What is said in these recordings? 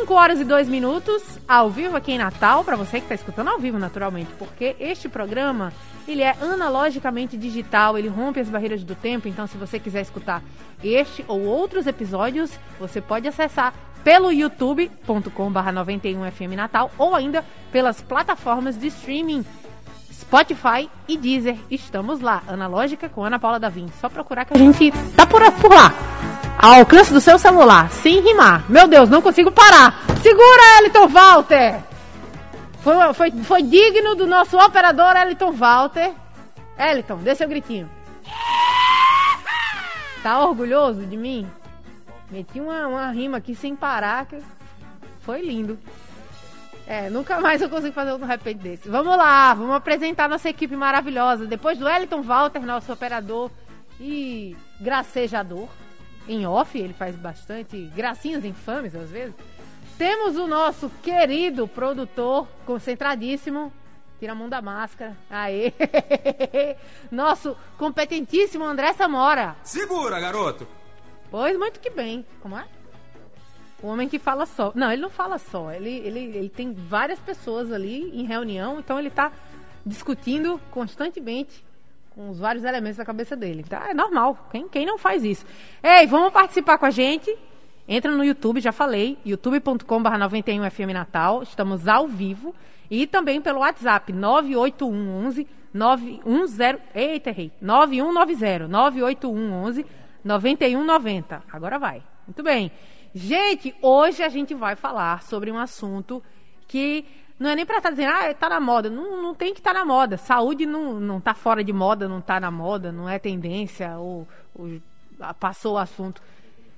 5 horas e 2 minutos, ao vivo aqui em Natal, para você que está escutando ao vivo, naturalmente, porque este programa, ele é analogicamente digital, ele rompe as barreiras do tempo, então se você quiser escutar este ou outros episódios, você pode acessar pelo youtube.com.br 91FM Natal ou ainda pelas plataformas de streaming Spotify e Deezer. Estamos lá, Analógica com Ana Paula Davim. Só procurar que a gente tá por, por lá ao alcance do seu celular, sem rimar. Meu Deus, não consigo parar. Segura, Eliton Walter! Foi, foi, foi digno do nosso operador Eliton Walter. Eliton, dê seu gritinho. Tá orgulhoso de mim? Meti uma, uma rima aqui sem parar, que foi lindo. É, nunca mais eu consigo fazer um repente desse. Vamos lá, vamos apresentar nossa equipe maravilhosa. Depois do Eliton Walter, nosso operador e gracejador em off, ele faz bastante gracinhas infames às vezes. Temos o nosso querido produtor, concentradíssimo, tira a mão da máscara. Aê! Nosso competentíssimo André Samora. Segura, garoto! Pois muito que bem. Como é? O homem que fala só. Não, ele não fala só. Ele, ele, ele tem várias pessoas ali em reunião, então ele está discutindo constantemente com os vários elementos da cabeça dele. Tá? É normal. Quem, quem não faz isso? Ei, vamos participar com a gente. Entra no YouTube, já falei, youtube.com.br 91FM Natal. Estamos ao vivo. E também pelo WhatsApp, 98111 910. Eita, errei. 9190 98111 9190. Agora vai. Muito bem. Gente, hoje a gente vai falar sobre um assunto que não é nem para estar tá dizendo, ah, tá na moda. Não, não tem que estar tá na moda. Saúde não, não tá fora de moda, não tá na moda, não é tendência, ou, ou passou o assunto.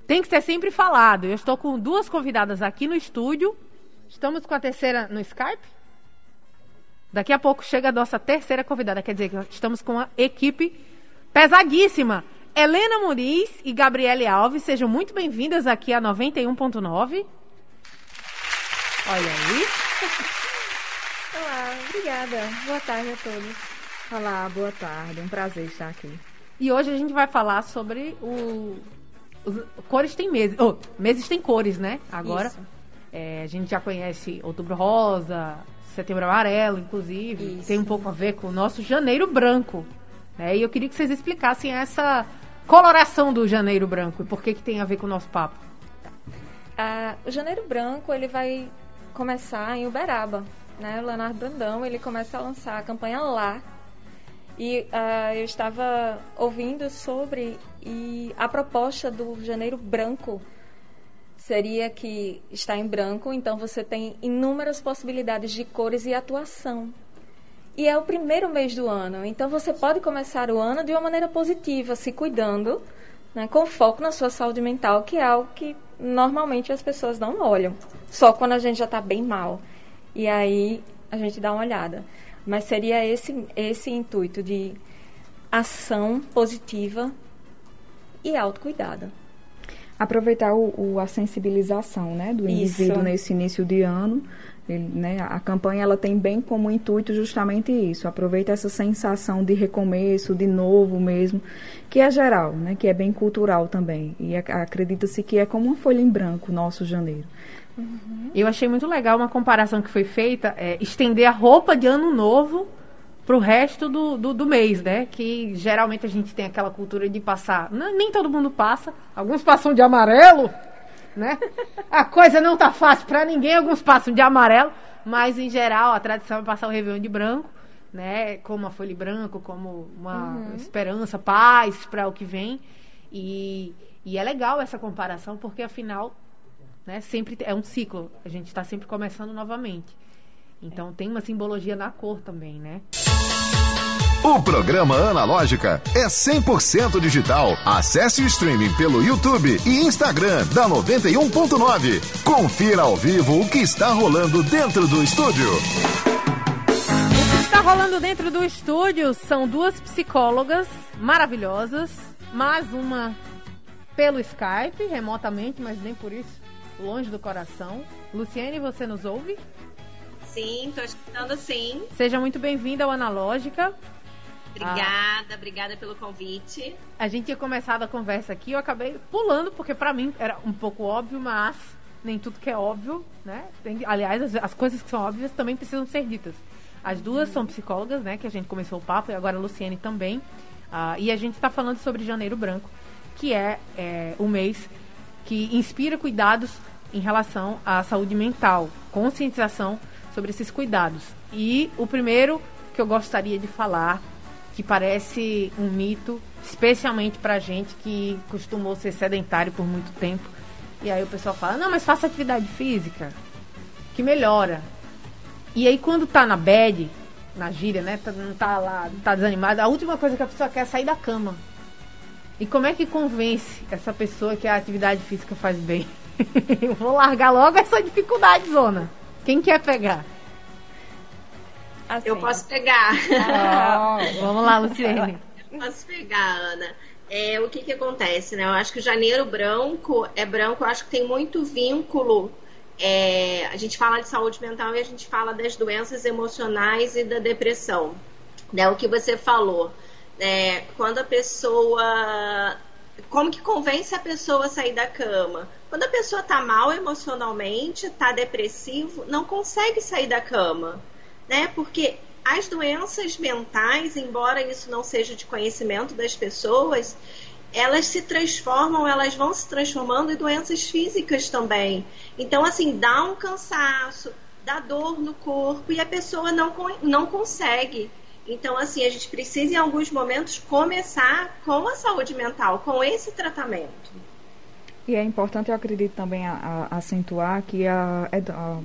Tem que ser sempre falado. Eu estou com duas convidadas aqui no estúdio. Estamos com a terceira no Skype. Daqui a pouco chega a nossa terceira convidada. Quer dizer, estamos com uma equipe pesadíssima. Helena Muniz e Gabriele Alves, sejam muito bem-vindas aqui a 91.9. Olha aí. Olá, obrigada. Boa tarde a todos. Olá, boa tarde. Um prazer estar aqui. E hoje a gente vai falar sobre o. Os... Cores tem meses. Oh, meses tem cores, né? Agora. É, a gente já conhece Outubro Rosa, Setembro Amarelo, inclusive. Isso. Tem um pouco a ver com o nosso Janeiro Branco. Né? E eu queria que vocês explicassem essa coloração do Janeiro Branco e por que, que tem a ver com o nosso papo. Ah, o Janeiro Branco ele vai começar em Uberaba, né, o Leonardo Brandão, ele começa a lançar a campanha lá. E uh, eu estava ouvindo sobre e a proposta do Janeiro Branco seria que está em branco, então você tem inúmeras possibilidades de cores e atuação. E é o primeiro mês do ano, então você pode começar o ano de uma maneira positiva, se cuidando, né, com foco na sua saúde mental, que é algo que normalmente as pessoas não olham, só quando a gente já está bem mal e aí a gente dá uma olhada. Mas seria esse, esse intuito de ação positiva e autocuidado. Aproveitar o, o, a sensibilização né, do indivíduo isso. nesse início de ano. Ele, né, a campanha ela tem bem como intuito justamente isso. Aproveita essa sensação de recomeço, de novo mesmo, que é geral, né, que é bem cultural também. E acredita-se que é como uma folha em branco, nosso janeiro. Uhum. Eu achei muito legal uma comparação que foi feita, é, estender a roupa de ano novo para o resto do, do, do, mês, né? Que geralmente a gente tem aquela cultura de passar. Não, nem todo mundo passa. Alguns passam de amarelo, né? A coisa não tá fácil para ninguém. Alguns passam de amarelo, mas em geral a tradição é passar o Réveillon de branco, né? Como a folha branco, como uma uhum. esperança, paz para o que vem. E, e é legal essa comparação porque afinal né? Sempre é um ciclo. A gente está sempre começando novamente. Então tem uma simbologia na cor também, né? O programa Analógica é 100% digital. Acesse o streaming pelo YouTube e Instagram da 91.9. Confira ao vivo o que está rolando dentro do estúdio. O que está tá rolando dentro do estúdio são duas psicólogas maravilhosas, mais uma pelo Skype, remotamente, mas nem por isso, longe do coração. Luciene, você nos ouve? Sim, tô escutando sim. Seja muito bem-vinda ao Analógica. Obrigada, ah, obrigada pelo convite. A gente tinha começado a conversa aqui, eu acabei pulando, porque para mim era um pouco óbvio, mas nem tudo que é óbvio, né? Tem, aliás, as, as, coisas que são óbvias também precisam ser ditas. As duas são psicólogas, né? Que a gente começou o papo, e agora a Luciene também. Uh, e a gente está falando sobre Janeiro Branco, que é, é o mês que inspira cuidados em relação à saúde mental, conscientização sobre esses cuidados. E o primeiro que eu gostaria de falar, que parece um mito, especialmente para gente que costumou ser sedentário por muito tempo. E aí o pessoal fala: "Não, mas faça atividade física, que melhora". E aí quando tá na bed, na gíria, né, tá, não tá lá, tá desanimada, a última coisa que a pessoa quer é sair da cama. E como é que convence essa pessoa que a atividade física faz bem? Eu vou largar logo essa dificuldade, zona. Quem quer pegar? Assim. Eu posso pegar. Ah, vamos lá, Luciene. Eu posso pegar, Ana. É, o que que acontece, né? Eu acho que o janeiro branco é branco, eu acho que tem muito vínculo. É, a gente fala de saúde mental e a gente fala das doenças emocionais e da depressão. Né? O que você falou. É, quando a pessoa. Como que convence a pessoa a sair da cama? Quando a pessoa está mal emocionalmente, está depressivo, não consegue sair da cama né? Porque as doenças mentais, embora isso não seja de conhecimento das pessoas, elas se transformam, elas vão se transformando em doenças físicas também. Então, assim, dá um cansaço, dá dor no corpo e a pessoa não, não consegue. Então, assim, a gente precisa, em alguns momentos, começar com a saúde mental, com esse tratamento. E é importante, eu acredito, também a, a acentuar que a, a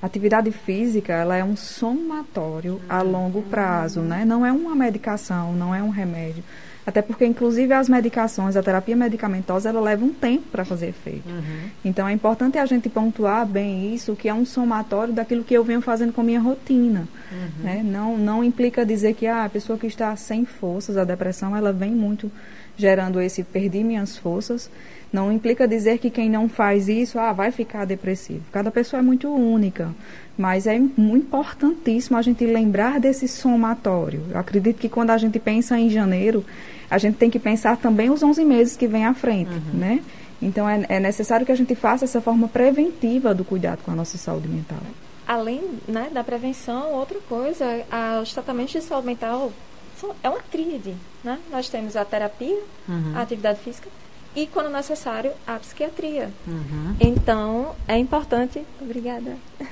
a atividade física, ela é um somatório a longo prazo, né? Não é uma medicação, não é um remédio. Até porque, inclusive, as medicações, a terapia medicamentosa, ela leva um tempo para fazer efeito. Uhum. Então, é importante a gente pontuar bem isso, que é um somatório daquilo que eu venho fazendo com a minha rotina. Uhum. Né? Não, não implica dizer que ah, a pessoa que está sem forças, a depressão, ela vem muito gerando esse perdi minhas forças. Não implica dizer que quem não faz isso ah, vai ficar depressivo. Cada pessoa é muito única. Mas é importantíssimo a gente lembrar desse somatório. Eu acredito que quando a gente pensa em janeiro, a gente tem que pensar também os 11 meses que vem à frente, uhum. né? Então é, é, necessário que a gente faça essa forma preventiva do cuidado com a nossa saúde mental. Além né, da prevenção, outra coisa, a, os tratamentos de saúde mental são, é uma tríade. Né? Nós temos a terapia, uhum. a atividade física e, quando necessário, a psiquiatria. Uhum. Então, é importante. Obrigada.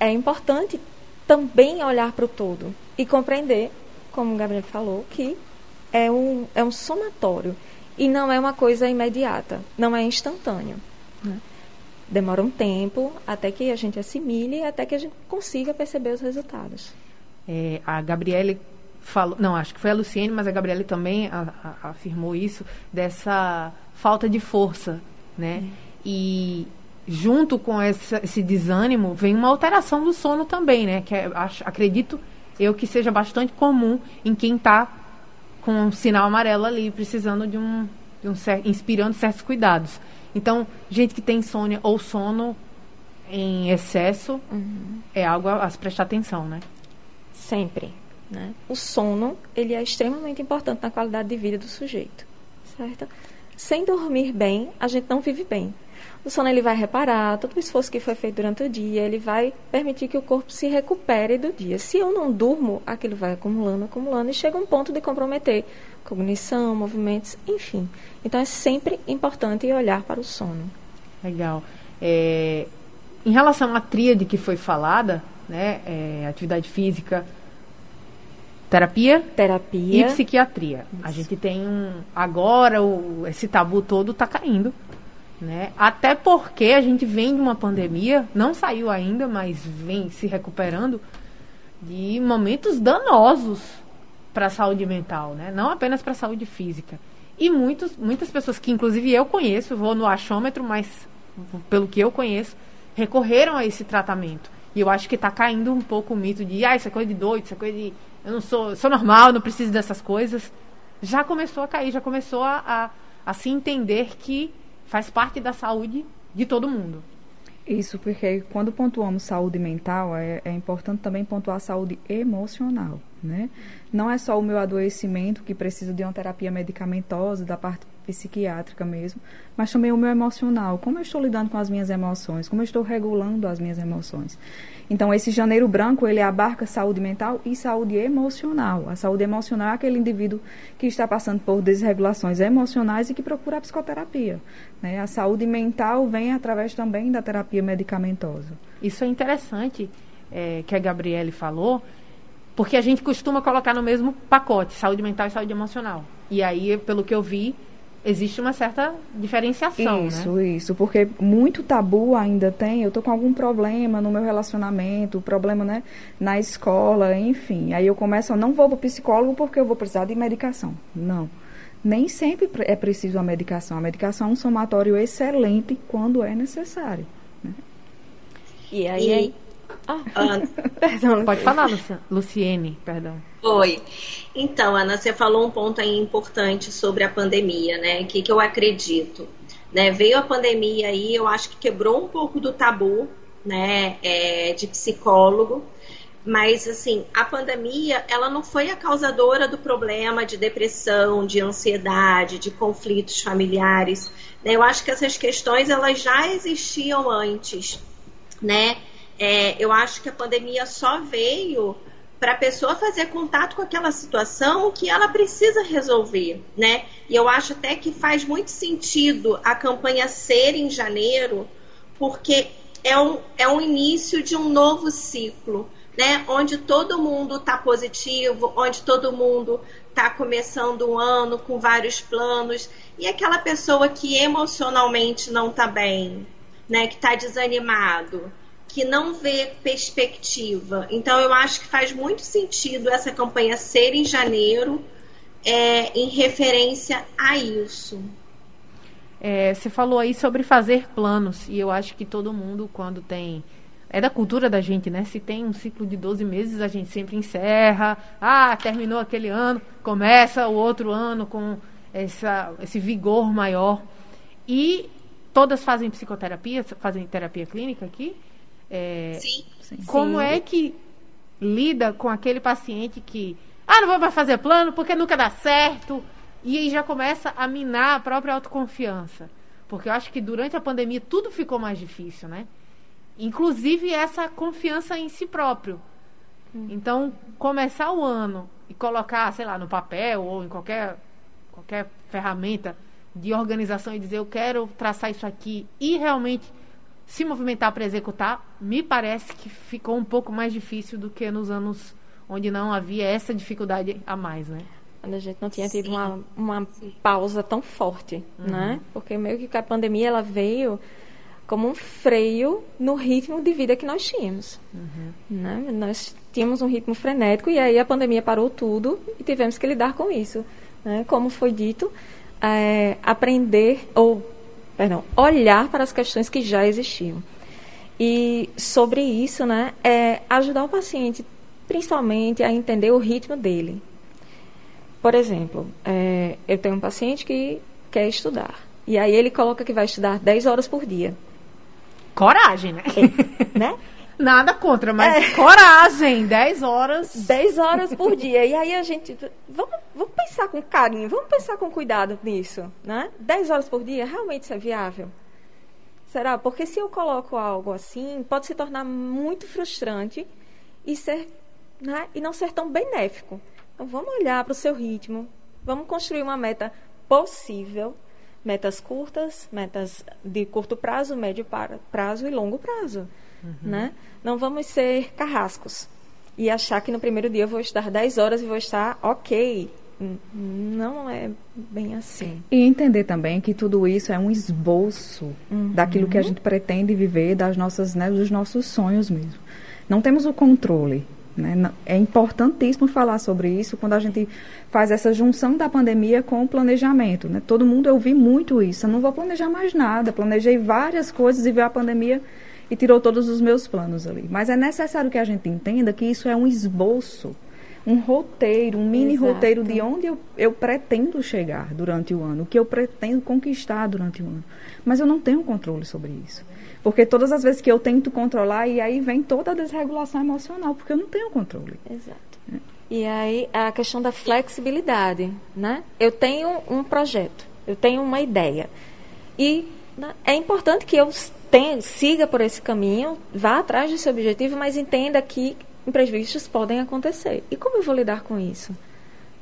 É importante também olhar para o todo e compreender, como o Gabriel falou, que é um, é um somatório e não é uma coisa imediata, não é instantâneo. Né? Demora um tempo até que a gente assimile, até que a gente consiga perceber os resultados. É, a Gabriele falou, não, acho que foi a Luciene, mas a Gabriele também a, a, afirmou isso, dessa falta de força, né? Uhum. E junto com essa, esse desânimo vem uma alteração do sono também, né? Que é, acho, acredito eu que seja bastante comum em quem está com um sinal amarelo ali, precisando de um, de um inspirando certos cuidados. Então, gente que tem insônia ou sono em excesso uhum. é algo a, a se prestar atenção, né? Sempre. Né? O sono ele é extremamente importante na qualidade de vida do sujeito, certo? Sem dormir bem, a gente não vive bem. O sono ele vai reparar todo o esforço que foi feito durante o dia, ele vai permitir que o corpo se recupere do dia. Se eu não durmo, aquilo vai acumulando, acumulando e chega um ponto de comprometer cognição, movimentos, enfim. Então é sempre importante olhar para o sono. Legal. É, em relação à tríade que foi falada, né, é, atividade física, Terapia? Terapia. E psiquiatria. Isso. A gente tem um. Agora o, esse tabu todo está caindo. Né? Até porque a gente vem de uma pandemia, não saiu ainda, mas vem se recuperando de momentos danosos para a saúde mental, né? não apenas para a saúde física. E muitos, muitas pessoas que, inclusive, eu conheço, vou no achômetro, mas pelo que eu conheço, recorreram a esse tratamento. E eu acho que está caindo um pouco o mito de, ah, isso é coisa de doido, isso é coisa de. Eu não sou, sou normal, não preciso dessas coisas. Já começou a cair, já começou a, a, a se entender que faz parte da saúde de todo mundo. Isso, porque quando pontuamos saúde mental, é, é importante também pontuar saúde emocional, né? Não é só o meu adoecimento que precisa de uma terapia medicamentosa, da parte psiquiátrica mesmo, mas também o meu emocional. Como eu estou lidando com as minhas emoções? Como eu estou regulando as minhas emoções? Então, esse janeiro branco, ele abarca saúde mental e saúde emocional. A saúde emocional é aquele indivíduo que está passando por desregulações emocionais e que procura a psicoterapia. Né? A saúde mental vem através também da terapia medicamentosa. Isso é interessante é, que a Gabriele falou, porque a gente costuma colocar no mesmo pacote saúde mental e saúde emocional. E aí, pelo que eu vi, existe uma certa diferenciação, isso, né? Isso, porque muito tabu ainda tem, eu tô com algum problema no meu relacionamento, problema, né, na escola, enfim. Aí eu começo, não vou pro psicólogo porque eu vou precisar de medicação. Não. Nem sempre é preciso a medicação. A medicação é um somatório excelente quando é necessário. Né? E aí, e... Ah, Ana. perdão, Pode falar, Luciene, perdão. Oi. Então, Ana, você falou um ponto aí importante sobre a pandemia, né? O que, que eu acredito? Né? Veio a pandemia aí, eu acho que quebrou um pouco do tabu, né, é, de psicólogo, mas assim, a pandemia, ela não foi a causadora do problema de depressão, de ansiedade, de conflitos familiares, né? Eu acho que essas questões, elas já existiam antes, né? É, eu acho que a pandemia só veio para a pessoa fazer contato com aquela situação que ela precisa resolver, né? E eu acho até que faz muito sentido a campanha ser em janeiro, porque é um, é um início de um novo ciclo, né? Onde todo mundo está positivo, onde todo mundo está começando um ano com vários planos, e aquela pessoa que emocionalmente não está bem, né? Que está desanimado que não vê perspectiva. Então, eu acho que faz muito sentido essa campanha ser em janeiro, é, em referência a isso. É, você falou aí sobre fazer planos, e eu acho que todo mundo, quando tem. É da cultura da gente, né? Se tem um ciclo de 12 meses, a gente sempre encerra. Ah, terminou aquele ano, começa o outro ano com essa, esse vigor maior. E todas fazem psicoterapia, fazem terapia clínica aqui? É, sim. Como Sim. é que lida com aquele paciente que, ah, não vou mais fazer plano porque nunca dá certo, e aí já começa a minar a própria autoconfiança. Porque eu acho que durante a pandemia tudo ficou mais difícil, né? Inclusive essa confiança em si próprio. Hum. Então, começar o ano e colocar, sei lá, no papel ou em qualquer, qualquer ferramenta de organização e dizer eu quero traçar isso aqui e realmente se movimentar para executar, me parece que ficou um pouco mais difícil do que nos anos onde não havia essa dificuldade a mais, né? Quando a gente não tinha tido uma, uma pausa tão forte, uhum. né? Porque meio que a pandemia ela veio como um freio no ritmo de vida que nós tínhamos. Uhum. Né? Nós tínhamos um ritmo frenético e aí a pandemia parou tudo e tivemos que lidar com isso. Né? Como foi dito, é, aprender ou perdão, olhar para as questões que já existiam. E sobre isso, né, é ajudar o paciente, principalmente, a entender o ritmo dele. Por exemplo, é, eu tenho um paciente que quer estudar. E aí ele coloca que vai estudar 10 horas por dia. Coragem, né? É, né? Nada contra, mas é. coragem, 10 horas. 10 horas por dia. E aí a gente. Vamos, vamos pensar com carinho, vamos pensar com cuidado nisso. Né? 10 horas por dia, realmente isso é viável? Será? Porque se eu coloco algo assim, pode se tornar muito frustrante e, ser, né? e não ser tão benéfico. Então vamos olhar para o seu ritmo, vamos construir uma meta possível metas curtas, metas de curto prazo, médio prazo e longo prazo. Uhum. Né? Não vamos ser carrascos e achar que no primeiro dia eu vou estar 10 horas e vou estar ok. Não é bem assim. E entender também que tudo isso é um esboço uhum. daquilo que a gente pretende viver, das nossas, né, dos nossos sonhos mesmo. Não temos o controle. Né? É importantíssimo falar sobre isso quando a gente faz essa junção da pandemia com o planejamento. Né? Todo mundo, eu vi muito isso. Eu não vou planejar mais nada. Planejei várias coisas e veio a pandemia e tirou todos os meus planos ali. Mas é necessário que a gente entenda que isso é um esboço, um roteiro, um mini Exato. roteiro de onde eu, eu pretendo chegar durante o ano, o que eu pretendo conquistar durante o ano. Mas eu não tenho controle sobre isso. Porque todas as vezes que eu tento controlar, e aí vem toda a desregulação emocional, porque eu não tenho controle. Exato. É. E aí a questão da flexibilidade, né? Eu tenho um projeto, eu tenho uma ideia. E né, é importante que eu tenha, siga por esse caminho, vá atrás desse objetivo, mas entenda que imprevistos podem acontecer. E como eu vou lidar com isso?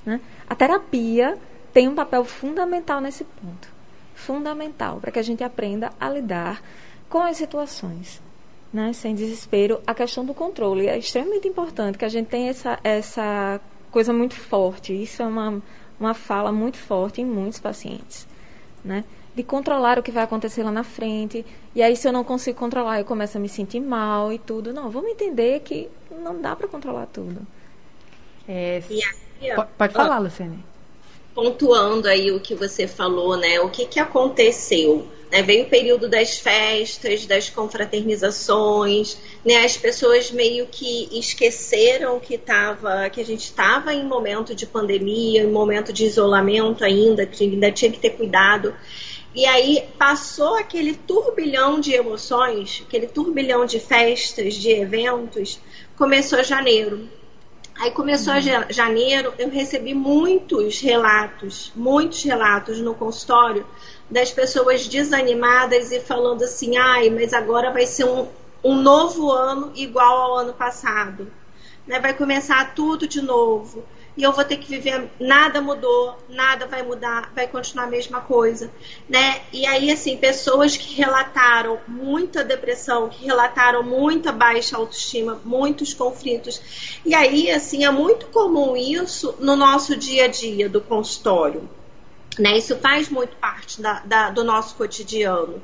Né? A terapia tem um papel fundamental nesse ponto. Fundamental, para que a gente aprenda a lidar com as situações. Né, sem desespero, a questão do controle é extremamente importante que a gente tenha essa, essa coisa muito forte. Isso é uma, uma fala muito forte em muitos pacientes, né? De controlar o que vai acontecer lá na frente. E aí, se eu não consigo controlar, eu começo a me sentir mal e tudo. Não, vamos entender que não dá para controlar tudo. É, aí, pode, pode falar, Luciane. Pontuando aí o que você falou, né? O que, que aconteceu? Né? Veio o período das festas, das confraternizações, né? As pessoas meio que esqueceram que tava, que a gente estava em momento de pandemia, em momento de isolamento ainda, que ainda tinha que ter cuidado. E aí passou aquele turbilhão de emoções, aquele turbilhão de festas, de eventos, começou janeiro. Aí começou uhum. janeiro, eu recebi muitos relatos, muitos relatos no consultório das pessoas desanimadas e falando assim: ai, mas agora vai ser um, um novo ano igual ao ano passado. Né? Vai começar tudo de novo. E eu vou ter que viver, nada mudou, nada vai mudar, vai continuar a mesma coisa, né? E aí, assim, pessoas que relataram muita depressão, que relataram muita baixa autoestima, muitos conflitos. E aí, assim, é muito comum isso no nosso dia a dia do consultório. Né? Isso faz muito parte da, da, do nosso cotidiano.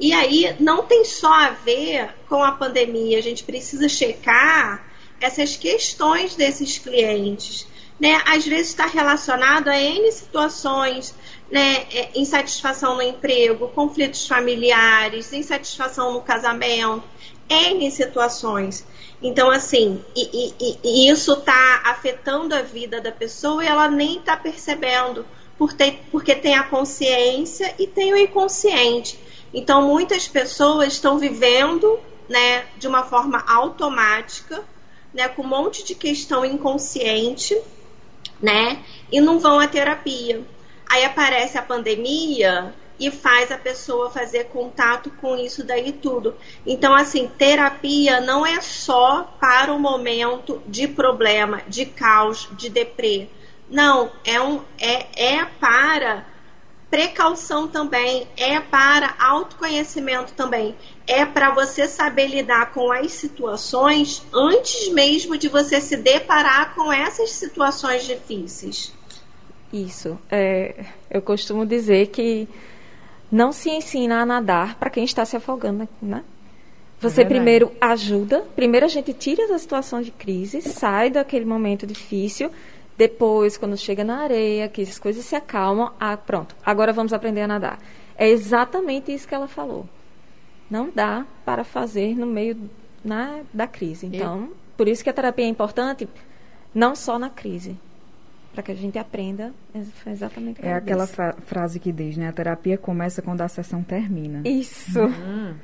E aí não tem só a ver com a pandemia, a gente precisa checar essas questões desses clientes. Né? Às vezes está relacionado a N situações, né? É, insatisfação no emprego, conflitos familiares, insatisfação no casamento, N situações. Então, assim, e, e, e isso está afetando a vida da pessoa e ela nem está percebendo por ter, porque tem a consciência e tem o inconsciente. Então, muitas pessoas estão vivendo né, de uma forma automática, né, com um monte de questão inconsciente, né, e não vão à terapia. Aí aparece a pandemia e faz a pessoa fazer contato com isso daí tudo. Então, assim, terapia não é só para o momento de problema, de caos, de deprê não, é, um, é, é para precaução também, é para autoconhecimento também, é para você saber lidar com as situações antes mesmo de você se deparar com essas situações difíceis. Isso. É, eu costumo dizer que não se ensina a nadar para quem está se afogando, né? Você é primeiro ajuda, primeiro a gente tira da situação de crise, sai daquele momento difícil depois, quando chega na areia, que as coisas se acalmam, ah, pronto, agora vamos aprender a nadar. É exatamente isso que ela falou. Não dá para fazer no meio na, da crise. Então, Eu... por isso que a terapia é importante, não só na crise, para que a gente aprenda exatamente É aquela fra frase que diz, né? A terapia começa quando a sessão termina. Isso. Uhum.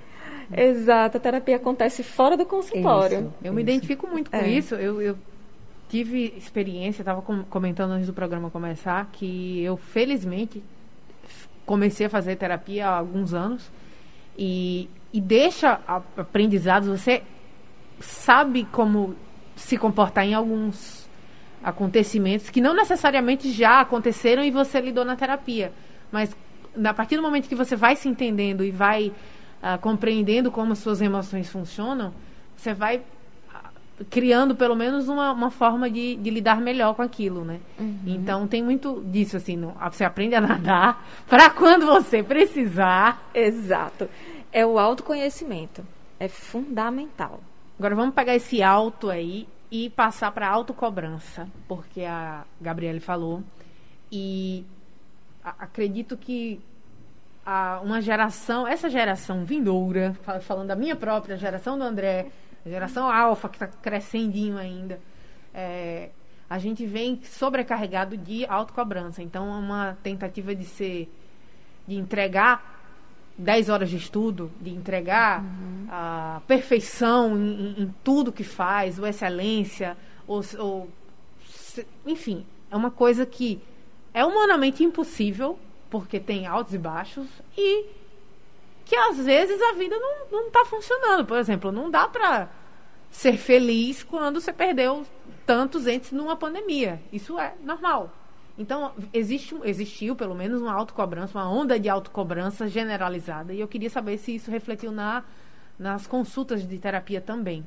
Exato, a terapia acontece fora do consultório. Isso, eu isso. me identifico muito com é. isso. Eu, eu tive experiência, estava comentando antes do programa começar, que eu felizmente comecei a fazer terapia há alguns anos e, e deixa aprendizados, você sabe como se comportar em alguns acontecimentos que não necessariamente já aconteceram e você lidou na terapia, mas a partir do momento que você vai se entendendo e vai uh, compreendendo como suas emoções funcionam, você vai criando pelo menos uma, uma forma de, de lidar melhor com aquilo, né? Uhum. Então tem muito disso, assim, você aprende a nadar para quando você precisar. Exato. É o autoconhecimento. É fundamental. Agora vamos pegar esse auto aí e passar para autocobrança, porque a Gabriele falou. E acredito que uma geração, essa geração vindoura, falando da minha própria geração do André, a geração alfa, que está crescendinho ainda, é, a gente vem sobrecarregado de autocobrança. Então, é uma tentativa de ser, de entregar 10 horas de estudo, de entregar uhum. a perfeição em, em, tudo que faz, ou excelência, ou, ou, enfim, é uma coisa que é humanamente impossível, porque tem altos e baixos, e que às vezes a vida não está funcionando. Por exemplo, não dá para ser feliz quando você perdeu tantos entes numa pandemia. Isso é normal. Então, existe, existiu pelo menos uma autocobrança, uma onda de autocobrança generalizada. E eu queria saber se isso refletiu na, nas consultas de terapia também.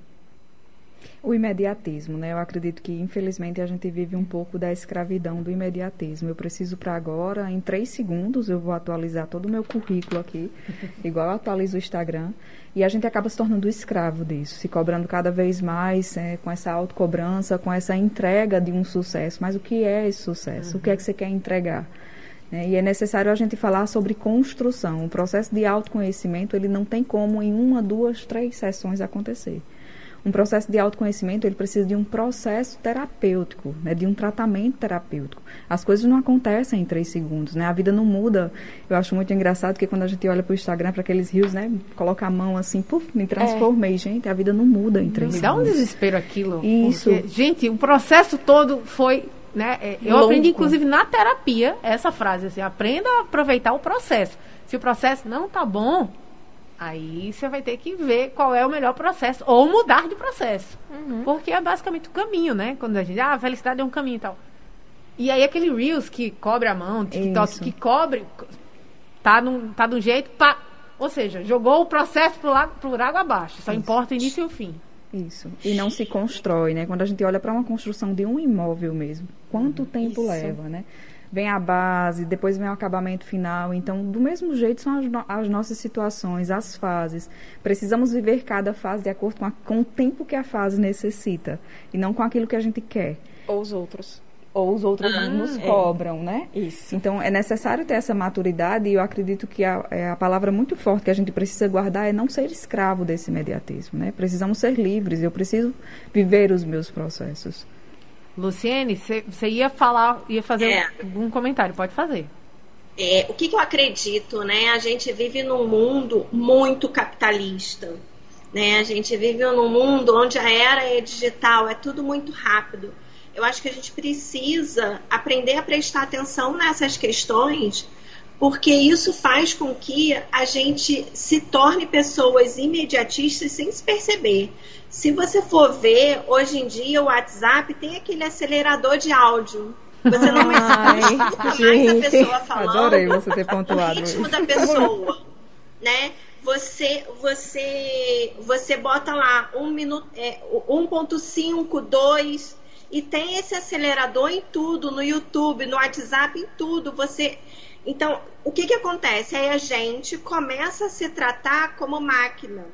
O imediatismo, né? Eu acredito que, infelizmente, a gente vive um pouco da escravidão do imediatismo. Eu preciso para agora, em três segundos, eu vou atualizar todo o meu currículo aqui, igual eu atualizo o Instagram. E a gente acaba se tornando escravo disso, se cobrando cada vez mais, é, com essa autocobrança, com essa entrega de um sucesso. Mas o que é esse sucesso? Uhum. O que é que você quer entregar? É, e é necessário a gente falar sobre construção. O processo de autoconhecimento, ele não tem como em uma, duas, três sessões acontecer um processo de autoconhecimento ele precisa de um processo terapêutico, né, de um tratamento terapêutico. As coisas não acontecem em três segundos, né? A vida não muda. Eu acho muito engraçado que quando a gente olha para o Instagram, para aqueles rios, né, coloca a mão assim, puf, me transformei, é. gente. A vida não muda em três me segundos. Me dá um desespero aquilo. Isso. Porque, gente, o processo todo foi né? É, eu Louco. aprendi, inclusive, na terapia, essa frase, assim, aprenda a aproveitar o processo. Se o processo não tá bom, Aí você vai ter que ver qual é o melhor processo, ou mudar de processo. Uhum. Porque é basicamente o caminho, né? Quando a gente, ah, a felicidade é um caminho e tal. E aí aquele Reels que cobre a mão, TikTok Isso. que cobre, tá num, tá de um jeito, pá. Ou seja, jogou o processo por, lá, por água abaixo. Só Isso. importa o início e o fim. Isso. E não se constrói, né? Quando a gente olha para uma construção de um imóvel mesmo, quanto tempo Isso. leva, né? Vem a base, depois vem o acabamento final. Então, do mesmo jeito são as, no as nossas situações, as fases. Precisamos viver cada fase de acordo com, a, com o tempo que a fase necessita e não com aquilo que a gente quer. Ou os outros ou os outros ah, nos é. cobram, né? Isso. Então é necessário ter essa maturidade e eu acredito que a, é a palavra muito forte que a gente precisa guardar é não ser escravo desse imediatismo, né? Precisamos ser livres. Eu preciso viver os meus processos. Luciene, você ia falar, ia fazer é. algum comentário, pode fazer. É, o que, que, eu acredito, né? A gente vive num mundo muito capitalista, né? A gente vive num mundo onde a era é digital, é tudo muito rápido. Eu acho que a gente precisa aprender a prestar atenção nessas questões, porque isso faz com que a gente se torne pessoas imediatistas sem se perceber. Se você for ver, hoje em dia o WhatsApp tem aquele acelerador de áudio. Você não escuta mais a pessoa falando. Adorei você ter pontuado. O ritmo da pessoa, né? Você, você, você bota lá um minuto, é, 1.5, 2 e tem esse acelerador em tudo, no YouTube, no WhatsApp, em tudo. Você, então, o que que acontece? Aí a gente começa a se tratar como máquina.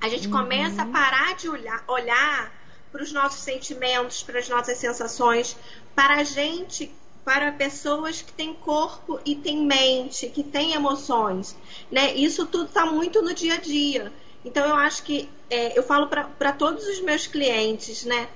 A gente uhum. começa a parar de olhar, olhar para os nossos sentimentos, para as nossas sensações, para a gente, para pessoas que têm corpo e têm mente, que têm emoções. Né? Isso tudo está muito no dia a dia. Então eu acho que é, eu falo para todos os meus clientes, né?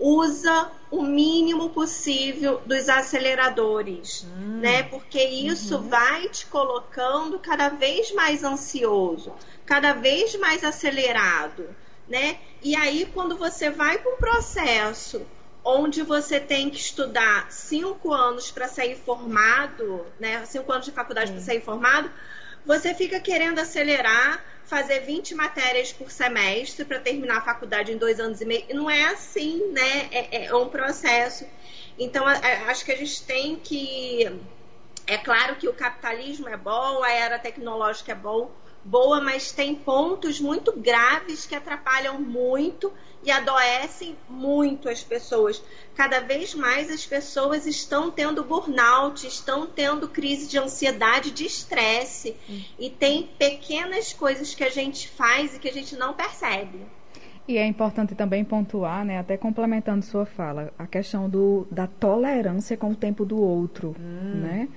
Usa o mínimo possível dos aceleradores, hum. né? Porque isso uhum. vai te colocando cada vez mais ansioso cada vez mais acelerado, né? E aí, quando você vai para um processo onde você tem que estudar cinco anos para sair formado, né? Cinco anos de faculdade para sair formado, você fica querendo acelerar, fazer 20 matérias por semestre para terminar a faculdade em dois anos e meio. Não é assim, né? É, é um processo. Então, acho que a gente tem que. É claro que o capitalismo é bom, a era tecnológica é bom, boa, mas tem pontos muito graves que atrapalham muito e adoecem muito as pessoas. Cada vez mais as pessoas estão tendo burnout, estão tendo crise de ansiedade, de estresse. Hum. E tem pequenas coisas que a gente faz e que a gente não percebe. E é importante também pontuar, né, até complementando sua fala, a questão do, da tolerância com o tempo do outro, hum. né?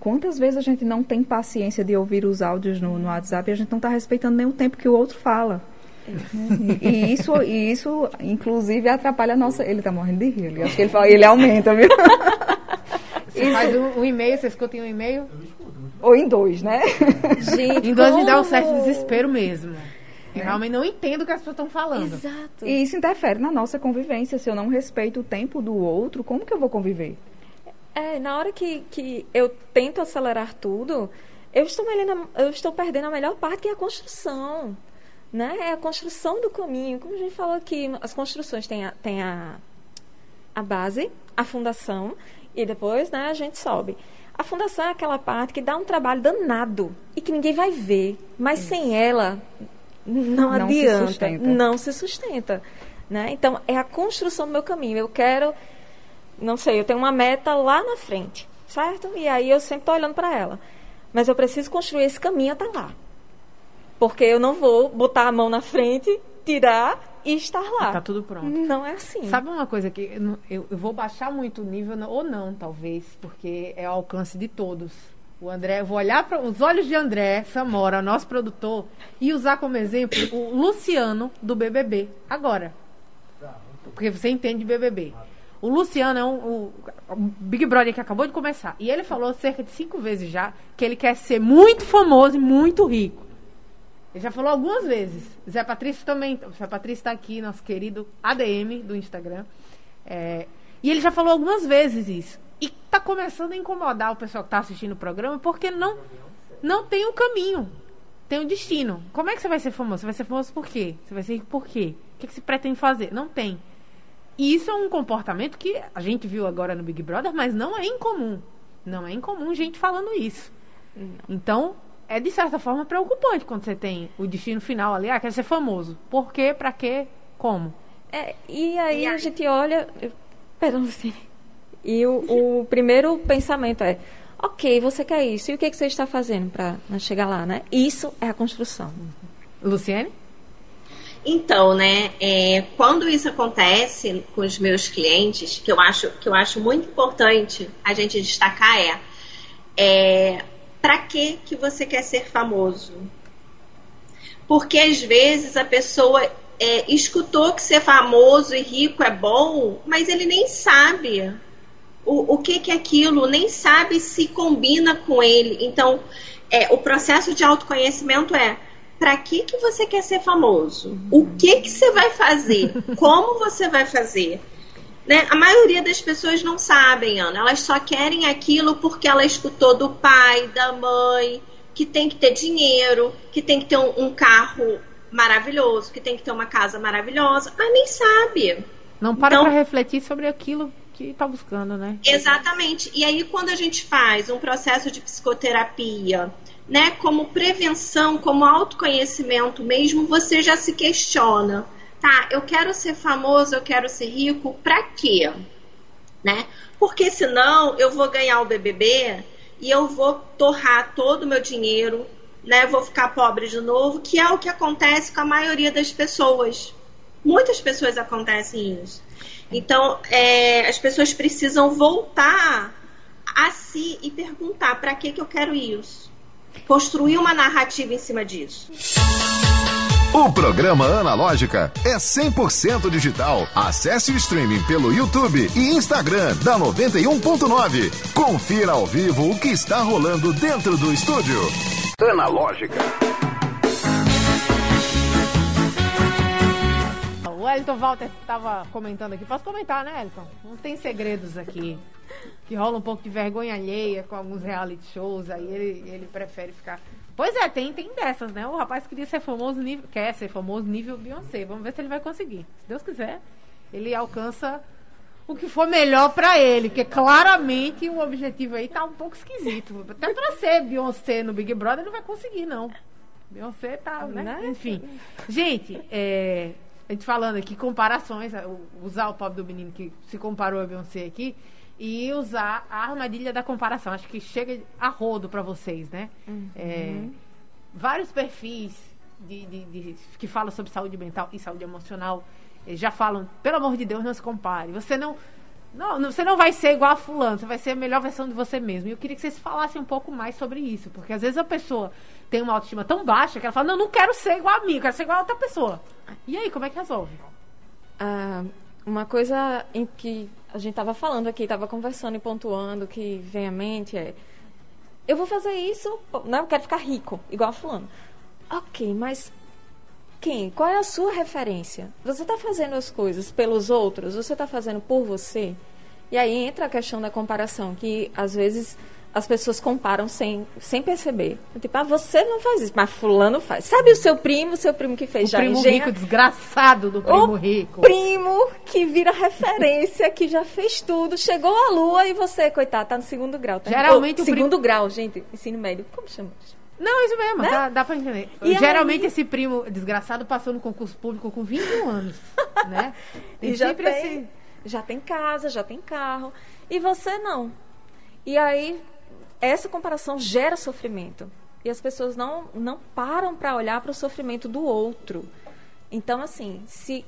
Quantas vezes a gente não tem paciência de ouvir os áudios no, no WhatsApp e a gente não está respeitando nem o tempo que o outro fala? E, e, isso, e isso, inclusive, atrapalha a nossa. Ele está morrendo de rir. Acho que ele fala, ele aumenta, viu? Você isso... faz um, um e-mail, você escuta em um e-mail? Ou em dois, né? Gente, em dois como? me dá um certo desespero mesmo. Eu né? realmente não entendo o que as pessoas estão falando. Exato. E isso interfere na nossa convivência. Se eu não respeito o tempo do outro, como que eu vou conviver? É, na hora que, que eu tento acelerar tudo, eu estou, eu estou perdendo a melhor parte, que é a construção. Né? É a construção do caminho. Como a gente falou aqui, as construções têm a, têm a, a base, a fundação, e depois né, a gente sobe. A fundação é aquela parte que dá um trabalho danado e que ninguém vai ver. Mas Isso. sem ela, não, não adianta. Se não se sustenta. Né? Então, é a construção do meu caminho. Eu quero não sei, eu tenho uma meta lá na frente, certo? E aí eu sempre estou olhando para ela. Mas eu preciso construir esse caminho até lá. Porque eu não vou botar a mão na frente, tirar e estar lá. Tá tudo pronto. Não é assim. Sabe uma coisa que eu, eu vou baixar muito o nível, ou não, talvez, porque é ao alcance de todos. O André, eu vou olhar para os olhos de André Samora, nosso produtor, e usar como exemplo o Luciano do BBB. Agora. Porque você entende BBB. O Luciano é um, um, Big Brother que acabou de começar. E ele falou cerca de cinco vezes já que ele quer ser muito famoso e muito rico. Ele já falou algumas vezes. Zé Patrício também. Zé Patrício está aqui, nosso querido ADM do Instagram. É, e ele já falou algumas vezes isso. E está começando a incomodar o pessoal que está assistindo o programa porque não, não tem um caminho. Tem um destino. Como é que você vai ser famoso? Você vai ser famoso por quê? Você vai ser rico por quê? O que, que você pretende fazer? Não tem. E isso é um comportamento que a gente viu agora no Big Brother, mas não é incomum. Não é incomum gente falando isso. Então, é de certa forma preocupante quando você tem o destino final ali, ah, quer ser famoso. Por quê? Pra quê? Como? É, e aí e a, a gente olha. Perdão, Lucine. E o, o primeiro pensamento é: ok, você quer isso, e o que, que você está fazendo para chegar lá, né? Isso é a construção. Luciene? Então, né, é, quando isso acontece com os meus clientes, que eu acho, que eu acho muito importante a gente destacar é, é para que que você quer ser famoso? Porque às vezes a pessoa é, escutou que ser famoso e rico é bom, mas ele nem sabe o, o que, que é aquilo, nem sabe se combina com ele. Então, é, o processo de autoconhecimento é para que que você quer ser famoso? O que que você vai fazer? Como você vai fazer? Né? A maioria das pessoas não sabem, Ana. Elas só querem aquilo porque ela escutou do pai, da mãe, que tem que ter dinheiro, que tem que ter um, um carro maravilhoso, que tem que ter uma casa maravilhosa, mas nem sabe. Não para então, para refletir sobre aquilo que está buscando, né? Exatamente. E aí, quando a gente faz um processo de psicoterapia, né, como prevenção, como autoconhecimento mesmo, você já se questiona, tá? Eu quero ser famoso, eu quero ser rico, para quê? Né? Porque senão eu vou ganhar o BBB e eu vou torrar todo o meu dinheiro, né? Vou ficar pobre de novo, que é o que acontece com a maioria das pessoas. Muitas pessoas acontecem isso. Então, é, as pessoas precisam voltar a si e perguntar para que que eu quero isso construir uma narrativa em cima disso. O programa Analógica é 100% digital. Acesse o streaming pelo YouTube e Instagram da 91.9. Confira ao vivo o que está rolando dentro do estúdio. Analógica. O Elton Walter estava comentando aqui. Posso comentar, né, Elton? Não tem segredos aqui que rola um pouco de vergonha alheia com alguns reality shows, aí ele, ele prefere ficar. Pois é, tem, tem dessas, né? O rapaz queria ser famoso nível. Quer ser famoso nível Beyoncé. Vamos ver se ele vai conseguir. Se Deus quiser, ele alcança o que for melhor para ele, porque claramente o objetivo aí tá um pouco esquisito. Até pra ser Beyoncé no Big Brother não vai conseguir, não. Beyoncé tá, né? né? Enfim. Gente, é, a gente falando aqui, comparações, usar o pobre do menino que se comparou a Beyoncé aqui e usar a armadilha da comparação. Acho que chega a rodo para vocês, né? Uhum. É, vários perfis de, de, de, que falam sobre saúde mental e saúde emocional eh, já falam, pelo amor de Deus, não se compare. Você não. Não, você não vai ser igual a fulano, você vai ser a melhor versão de você mesmo. E eu queria que vocês falassem um pouco mais sobre isso, porque às vezes a pessoa tem uma autoestima tão baixa que ela fala, não, não quero ser igual a mim, eu quero ser igual a outra pessoa. E aí, como é que resolve? Ah, uma coisa em que a gente estava falando aqui, estava conversando e pontuando que vem à mente é eu vou fazer isso, não, eu quero ficar rico, igual a fulano. Ok, mas quem? Qual é a sua referência? Você está fazendo as coisas pelos outros? Você está fazendo por você? E aí entra a questão da comparação, que às vezes as pessoas comparam sem, sem perceber. Tipo, ah, você não faz isso, mas fulano faz. Sabe o seu primo, seu primo que fez o já primo engenha... rico, desgraçado do primo o rico. primo que vira referência, que já fez tudo, chegou à lua e você, coitado, tá no segundo grau. Tá? Geralmente Ou, o segundo primo- grau, gente, ensino médio. Como chama? Não, isso mesmo, Né? dá, dá pra entender. E Geralmente aí- esse primo desgraçado passou no concurso público com 21 anos, né? Tem E já sempre tem, esse... já tem casa, já tem carro. E você não. E aí, essa comparação gera sofrimento. E as pessoas não, não param para olhar para o sofrimento do outro. Então, assim, se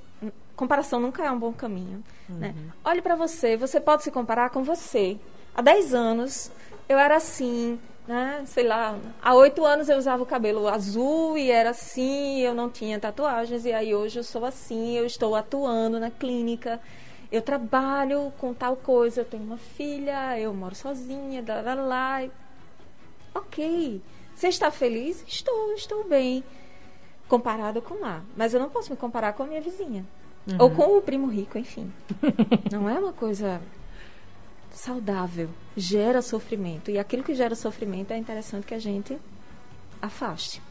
comparação nunca é um bom caminho. Né? Olhe para você, você pode se comparar com você. Há 10 anos eu era assim, né? Sei lá, há 8 anos eu usava o cabelo azul e era assim, eu não tinha tatuagens e aí hoje eu sou assim, eu estou atuando na clínica. Eu trabalho com tal coisa, eu tenho uma filha, eu moro sozinha, lá, lá, lá. Ok. Você está feliz? Estou, estou bem. Comparado com lá. Mas eu não posso me comparar com a minha vizinha. Ou com o primo rico, enfim. não é uma coisa saudável. Gera sofrimento. E aquilo que gera sofrimento é interessante que a gente afaste.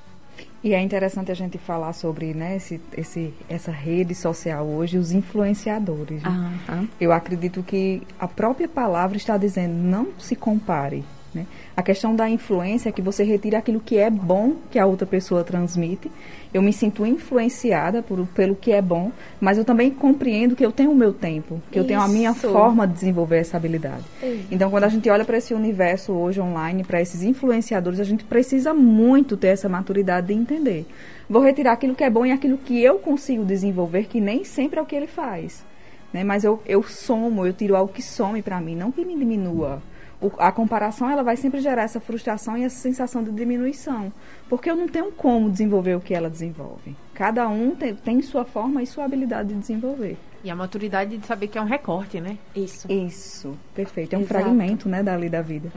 E é interessante a gente falar sobre né, esse, esse, essa rede social hoje, os influenciadores. né? Aham. Eu acredito que a própria palavra está dizendo não se compare. Né? A questão da influência é que você retira aquilo que é bom que a outra pessoa transmite. Eu me sinto influenciada por, pelo que é bom, mas eu também compreendo que eu tenho o meu tempo, que eu tenho a minha Isso. forma de desenvolver essa habilidade. Isso. Então, quando a gente olha para esse universo hoje online, para esses influenciadores, a gente precisa muito ter essa maturidade de entender. Vou retirar aquilo que é bom e aquilo que eu consigo desenvolver, que nem sempre é o que ele faz. Né? Mas eu, eu somo, eu tiro algo que some para mim, não que me diminua. O- a comparação ela vai sempre gerar essa frustração e essa sensação de diminuição, porque eu não tenho como desenvolver o que ela desenvolve. Cada um tem, tem sua forma e sua habilidade de desenvolver. E a maturidade de saber que é um recorte, né? Isso. Isso, perfeito. É um Exato. fragmento, né, dali da vida.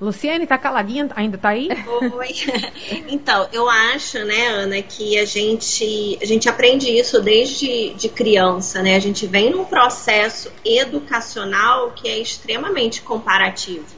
Luciane, tá caladinha? Ainda tá aí? Oi. Então, eu acho, né, Ana, que a gente, a gente aprende isso desde de criança, né? A gente vem num processo educacional que é extremamente comparativo.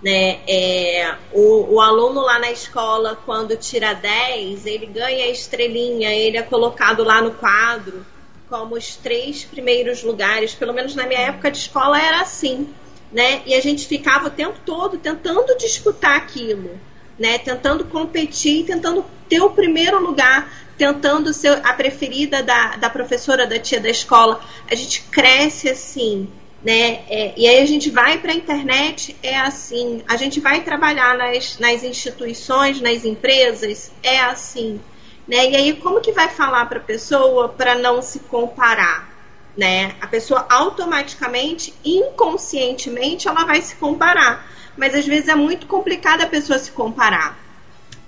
Né? É, o, o aluno lá na escola, quando tira 10, ele ganha a estrelinha, ele é colocado lá no quadro como os três primeiros lugares. Pelo menos na minha época de escola era assim. Né? E a gente ficava o tempo todo tentando disputar aquilo, né? Tentando competir, tentando ter o primeiro lugar, tentando ser a preferida da, da professora, da tia da escola. A gente cresce assim, né? É, e aí a gente vai para a internet, é assim. A gente vai trabalhar nas, nas instituições, nas empresas, é assim. Né? E aí como que vai falar para a pessoa para não se comparar? Né? A pessoa automaticamente, inconscientemente, ela vai se comparar. Mas às vezes é muito complicado a pessoa se comparar,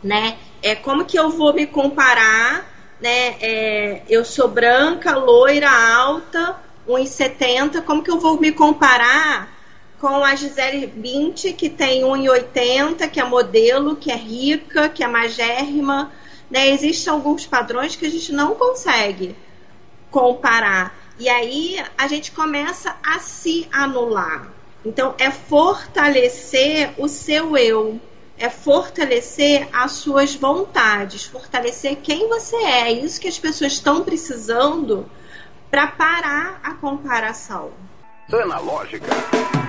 né? É como que eu vou me comparar, né? É, eu sou branca, loira, alta, 1,70, como que eu vou me comparar com a Gisele Bündchen, que tem 1,80, que é modelo, que é rica, que é magérrima, né? Existem alguns padrões que a gente não consegue comparar. E aí a gente começa a se anular. Então é fortalecer o seu eu, é fortalecer as suas vontades, fortalecer quem você é. É isso que as pessoas estão precisando para parar a comparação. Analógica.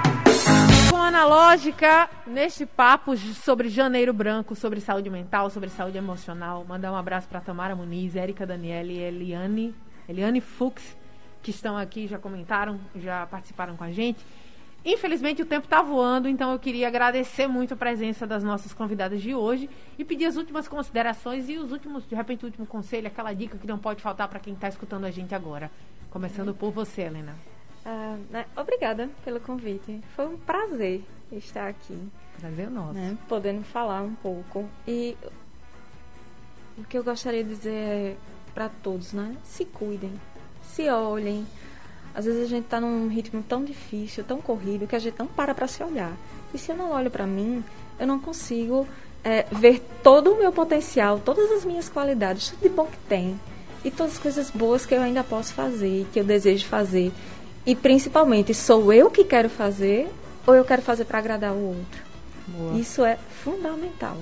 Com analógica, neste papo sobre janeiro branco, sobre saúde mental, sobre saúde emocional, mandar um abraço para Tamara Muniz, Érica Daniele e Eliane, Eliane Fux, que estão aqui, já comentaram, já participaram com a gente. Infelizmente o tempo está voando, então eu queria agradecer muito a presença das nossas convidadas de hoje e pedir as últimas considerações e os últimos, de repente, o último conselho, aquela dica que não pode faltar para quem está escutando a gente agora. Começando por você, Helena. Ah, né? Obrigada pelo convite. Foi um prazer estar aqui. Prazer nosso. Né? Podendo falar um pouco. E o que eu gostaria de dizer é para todos, né? Se cuidem, se olhem. Às vezes a gente está num ritmo tão difícil, tão corrido, que a gente não para para se olhar. E se eu não olho para mim, eu não consigo é, ver todo o meu potencial, todas as minhas qualidades, tudo de bom que tem. E todas as coisas boas que eu ainda posso fazer, que eu desejo fazer. E principalmente, sou eu que quero fazer ou eu quero fazer para agradar o outro? Boa. Isso é fundamental.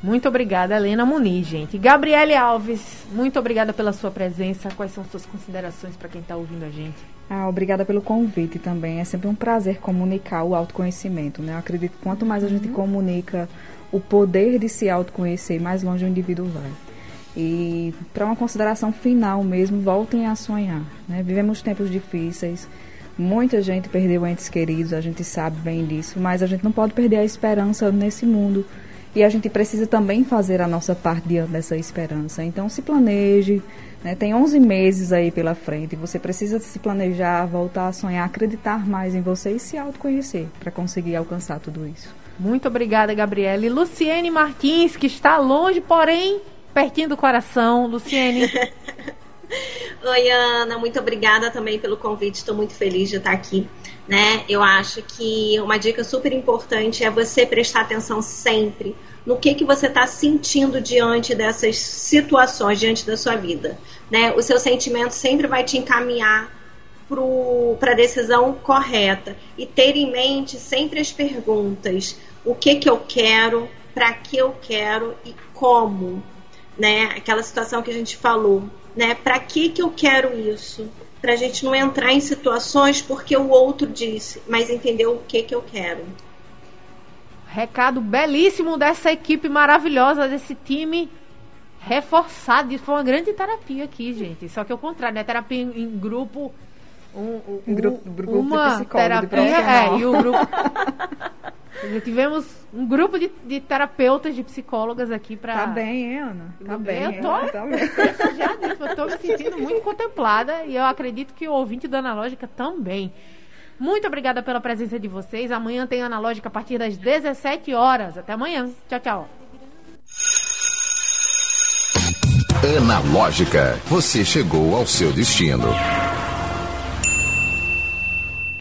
Muito obrigada, Helena Muniz, gente. Gabriele Alves, muito obrigada pela sua presença. Quais são suas considerações para quem está ouvindo a gente? Ah, obrigada pelo convite também. É sempre um prazer comunicar o autoconhecimento. Né? Eu acredito que quanto mais a gente uhum. comunica o poder de se autoconhecer, mais longe o indivíduo vai. E para uma consideração final mesmo, voltem a sonhar. Né? Vivemos tempos difíceis, muita gente perdeu entes queridos, a gente sabe bem disso, mas a gente não pode perder a esperança nesse mundo e a gente precisa também fazer a nossa parte diante dessa esperança. Então se planeje, né? tem 11 meses aí pela frente, você precisa se planejar, voltar a sonhar, acreditar mais em você e se autoconhecer para conseguir alcançar tudo isso. Muito obrigada, Gabriela. E Luciene Martins, que está longe, porém pertinho do coração. Luciene. Oi, Ana, muito obrigada também pelo convite. Estou muito feliz de estar aqui. Né? Eu acho que uma dica super importante é você prestar atenção sempre no que, que você está sentindo diante dessas situações, diante da sua vida. Né? O seu sentimento sempre vai te encaminhar para a decisão correta. E ter em mente sempre as perguntas: o que, que eu quero, para que eu quero e como. Né? Aquela situação que a gente falou né? Para que que eu quero isso? Para a gente não entrar em situações porque o outro disse, mas entender o que que eu quero. Recado belíssimo dessa equipe maravilhosa desse time reforçado. Isso foi uma grande terapia aqui, gente. Só que é o contrário, né? Terapia em, em grupo. Um, um, grupo, grupo uma terapia, é, e o grupo tivemos um grupo de, de, terapeutas, de psicólogas aqui para. Tá bem, hein, Ana? Tá bem. Eu tô, Ana, tá bem. já disse, eu tô me sentindo muito contemplada e eu acredito que o ouvinte da Analógica também. Muito obrigada pela presença de vocês. Amanhã tem Analógica a partir das 17 horas. Até amanhã. Tchau, tchau. Analógica, você chegou ao seu destino.